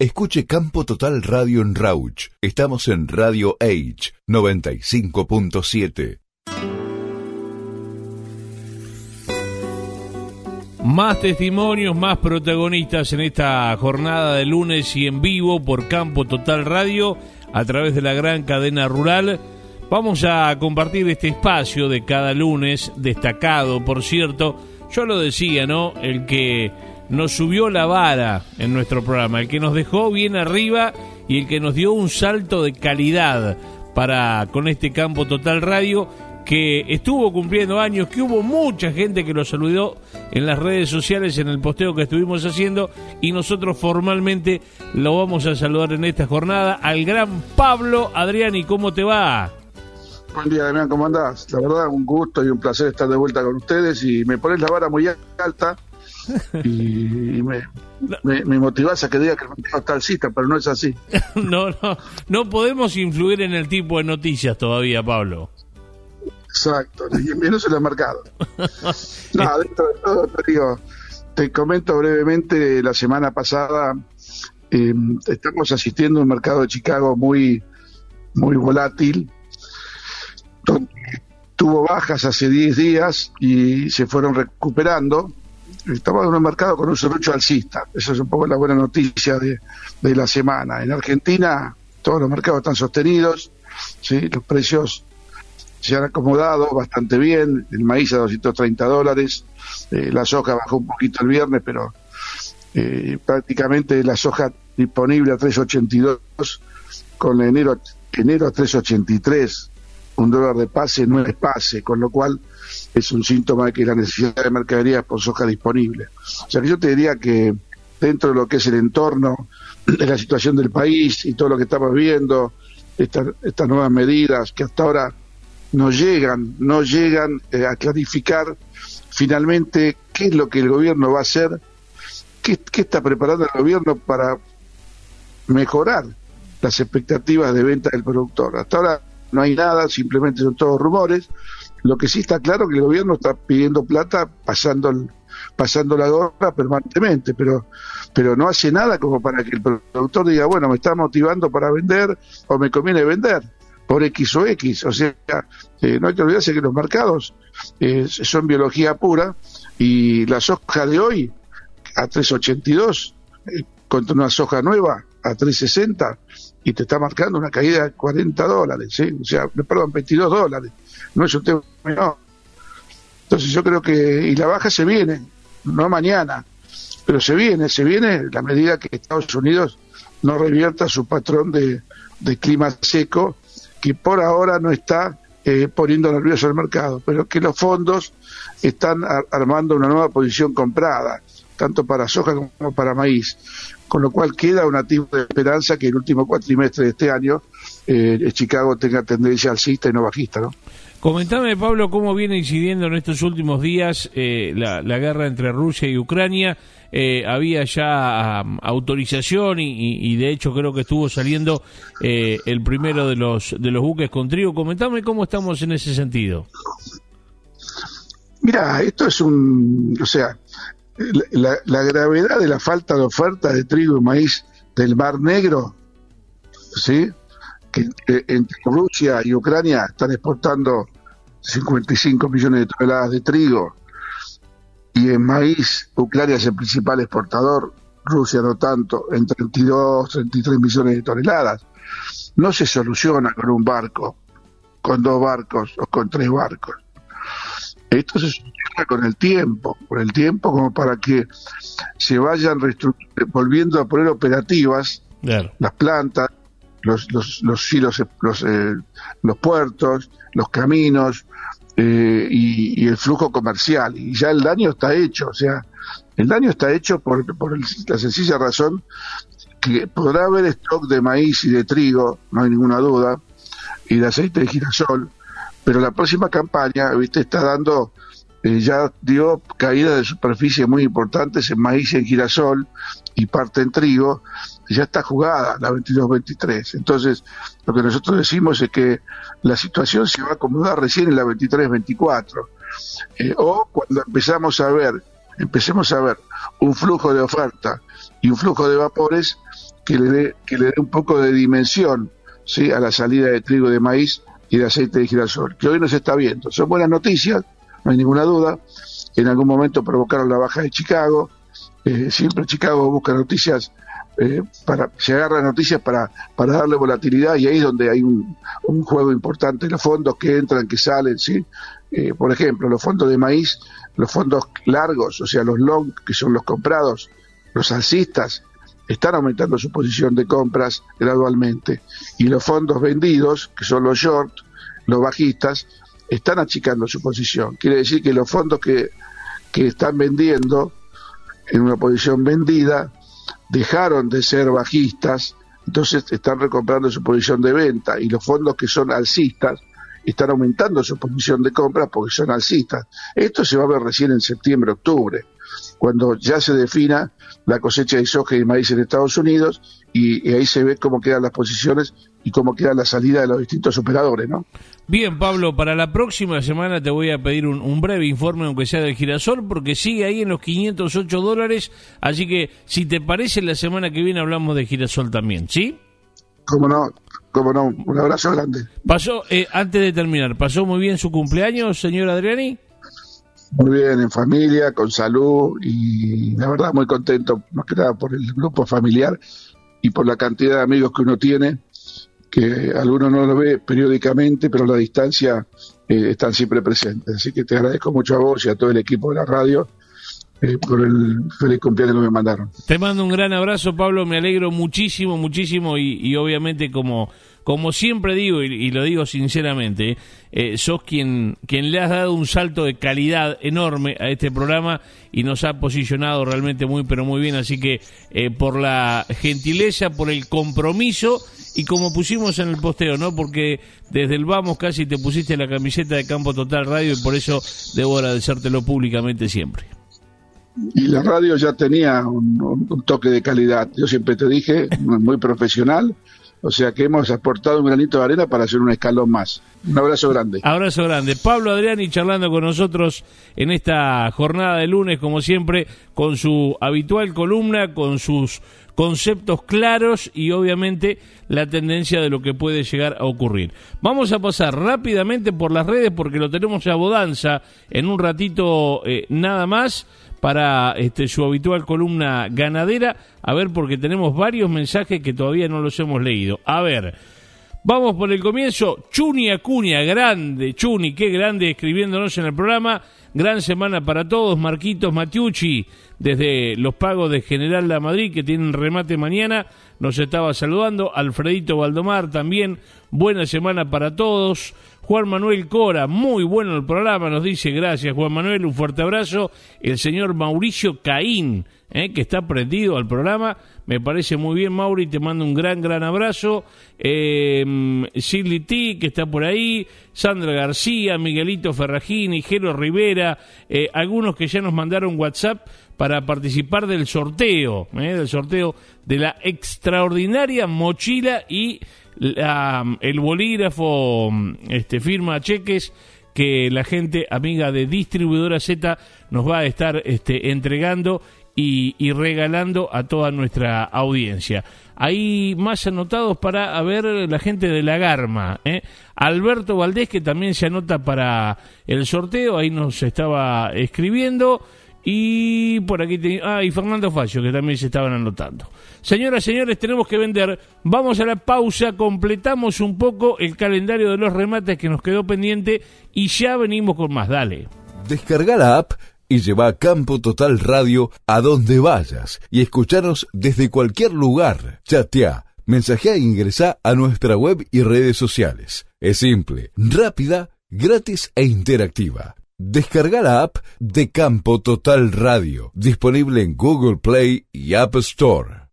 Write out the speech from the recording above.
Escuche Campo Total Radio en Rauch. Estamos en Radio Age 95.7. Más testimonios, más protagonistas en esta jornada de lunes y en vivo por Campo Total Radio a través de la gran cadena rural. Vamos a compartir este espacio de cada lunes, destacado, por cierto. Yo lo decía, ¿no? El que nos subió la vara en nuestro programa, el que nos dejó bien arriba y el que nos dio un salto de calidad para con este campo Total Radio que estuvo cumpliendo años, que hubo mucha gente que lo saludó en las redes sociales en el posteo que estuvimos haciendo y nosotros formalmente lo vamos a saludar en esta jornada al gran Pablo Adriani, ¿cómo te va? Buen día, Damián, ¿cómo andás? La verdad, un gusto y un placer estar de vuelta con ustedes y me pones la vara muy alta y, me, me, motivás a que diga que el mercado está alcista, pero no es así. no, no, no podemos influir en el tipo de noticias todavía, Pablo. Exacto, y menos en el mercado. no, dentro de todo, te digo, te comento brevemente, la semana pasada eh, estamos asistiendo a un mercado de Chicago muy, muy volátil, tuvo bajas hace 10 días y se fueron recuperando. Estamos en un mercado con un serrucho alcista. Esa es un poco la buena noticia de, de la semana. En Argentina todos los mercados están sostenidos, ¿sí? los precios se han acomodado bastante bien, el maíz a 230 dólares, eh, la soja bajó un poquito el viernes, pero eh, prácticamente la soja disponible a 382, con enero, enero a 383, un dólar de pase no es pase, con lo cual es un síntoma de que la necesidad de mercadería por soja disponible. O sea que yo te diría que dentro de lo que es el entorno de la situación del país y todo lo que estamos viendo, estas, estas nuevas medidas que hasta ahora no llegan, no llegan eh, a clarificar finalmente qué es lo que el gobierno va a hacer, qué, está preparando el gobierno para mejorar las expectativas de venta del productor. Hasta ahora no hay nada, simplemente son todos rumores. Lo que sí está claro que el gobierno está pidiendo plata pasando pasando la gorra permanentemente, pero pero no hace nada como para que el productor diga, bueno, me está motivando para vender o me conviene vender por X o X. O sea, eh, no hay que olvidarse que los mercados eh, son biología pura y la soja de hoy a 382 eh, contra una soja nueva a 360 y te está marcando una caída de 40 dólares, o sea, perdón, 22 dólares. No es un tema Entonces yo creo que, y la baja se viene, no mañana, pero se viene, se viene la medida que Estados Unidos no revierta su patrón de, de clima seco que por ahora no está eh, poniendo nervioso al mercado, pero que los fondos están armando una nueva posición comprada, tanto para soja como para maíz, con lo cual queda una tipo de esperanza que el último cuatrimestre de este año eh, Chicago tenga tendencia alcista y no bajista, ¿no? Comentame, Pablo, cómo viene incidiendo en estos últimos días eh, la, guerra entre Rusia y Ucrania. Eh, había ya autorización y, de hecho creo que estuvo saliendo eh, el primero de los de los buques con trigo. Comentame cómo estamos en ese sentido. Mira, esto es un, o sea, la, la gravedad de la falta de oferta de trigo y maíz del Mar Negro, ¿sí? que entre Rusia y Ucrania están exportando 55 millones de toneladas de trigo y en maíz Ucrania es el principal exportador, Rusia no tanto, en 32, 33 millones de toneladas. No se soluciona con un barco, con dos barcos o con tres barcos. Esto se soluciona con el tiempo, con el tiempo como para que se vayan volviendo a poner operativas las plantas, los, los, los, los, eh, los puertos, los caminos eh, y, el flujo comercial. Y ya el daño está hecho, o sea, el daño está hecho por, por la sencilla razón que podrá haber stock de maíz y de trigo, no hay ninguna duda, y de aceite de girasol, pero la próxima campaña, viste, está dando, eh, ya dio caídas de superficie muy importantes en maíz y en girasol y parte en trigo, ya está jugada la 22-23. Entonces, lo que nosotros decimos es que la situación se va a acomodar recién en la 23-24. Eh, o cuando empezamos a ver, empecemos a ver un flujo de oferta y un flujo de vapores que le dé, que le dé un poco de dimensión ¿sí? a la salida de trigo de maíz y de aceite de girasol, que hoy no se está viendo. Son buenas noticias, no hay ninguna duda. En algún momento provocaron la baja de Chicago. Eh, siempre Chicago busca noticias eh, para se agarra noticias para, para darle volatilidad y ahí es donde hay un, juego importante, los fondos que entran, que salen, ¿sí? Eh, por ejemplo, los fondos de maíz, los fondos largos, o sea, los long, que son los comprados, los alcistas, están aumentando su posición de compras gradualmente. Y los fondos vendidos, que son los short, los bajistas, están achicando su posición. Quiere decir que los fondos que, que están vendiendo en una posición vendida dejaron de ser bajistas, entonces están recomprando su posición de venta y los fondos que son alcistas están aumentando su posición de compra porque son alcistas. Esto se va a ver recién en septiembre, octubre, cuando ya se defina la cosecha de soja y maíz en Estados Unidos y, y ahí se ve cómo quedan las posiciones y cómo queda la salida de los distintos operadores, ¿no? Bien, Pablo, para la próxima semana te voy a pedir un, un, breve informe, aunque sea del girasol, porque sigue ahí en los 508 dólares, así que si te parece, la semana que viene hablamos de girasol también, ¿sí? Cómo no, cómo no, un abrazo grande. Pasó, eh, antes de terminar, ¿pasó muy bien su cumpleaños, señor Adriani? Muy bien, en familia, con salud y la verdad muy contento, más que nada por el grupo familiar y por la cantidad de amigos que uno tiene que alguno no lo ve periódicamente, pero a la distancia eh, están siempre presentes. Así que te agradezco mucho a vos y a todo el equipo de la radio eh, por el feliz cumpleaños que me mandaron. Te mando un gran abrazo, Pablo. Me alegro muchísimo, muchísimo y, obviamente como como siempre digo y, lo digo sinceramente, eh, sos quien, quien le has dado un salto de calidad enorme a este programa y nos ha posicionado realmente muy pero muy bien, así que eh, por la gentileza, por el compromiso y como pusimos en el posteo, ¿no? Porque desde el vamos casi te pusiste la camiseta de Campo Total Radio y por eso debo agradecértelo públicamente siempre. Y la radio ya tenía un, un, toque de calidad, yo siempre te dije, muy profesional o sea que hemos aportado un granito de arena para hacer un escalón más. Un abrazo grande. Abrazo grande. Pablo Adriani charlando con nosotros en esta jornada de lunes, como siempre, con su habitual columna, con sus conceptos claros y obviamente la tendencia de lo que puede llegar a ocurrir. Vamos a pasar rápidamente por las redes porque lo tenemos a Bodanza en un ratito eh, nada más para este, su habitual columna ganadera. A ver, porque tenemos varios mensajes que todavía no los hemos leído. A ver, vamos por el comienzo. Chuni Acuña, grande, Chuni, qué grande escribiéndonos en el programa. Gran semana para todos. Marquitos Matiucci, desde los pagos de General La Madrid, que tienen remate mañana, nos estaba saludando. Alfredito Valdomar también. Buena semana para todos. Juan Manuel Cora, muy bueno el programa, nos dice gracias Juan Manuel, un fuerte abrazo. El señor Mauricio Caín, eh, que está prendido al programa, me parece muy bien Mauri, te mando un gran, gran abrazo. Eh, Silly T, que está por ahí, Sandra García, Miguelito Ferragini, Jero Rivera, eh, algunos que ya nos mandaron WhatsApp para participar del sorteo, eh, del sorteo de la extraordinaria mochila y la, el bolígrafo este, firma cheques que la gente amiga de distribuidora Z nos va a estar este, entregando y, y, regalando a toda nuestra audiencia. Hay más anotados para ver la gente de la Garma. ¿eh? Alberto Valdés, que también se anota para el sorteo, ahí nos estaba escribiendo. Y por aquí, te... ah, y Fernando Facio, que también se estaban anotando. Señoras, señores, tenemos que vender. Vamos a la pausa, completamos un poco el calendario de los remates que nos quedó pendiente y ya venimos con más. Dale. Descarga la app y lleva a Campo Total Radio a donde vayas y escucharos desde cualquier lugar. Chatea, mensajea e ingresa a nuestra web y redes sociales. Es simple, rápida, gratis e interactiva. Descarga la app de Campo Total Radio, disponible en Google Play y App Store.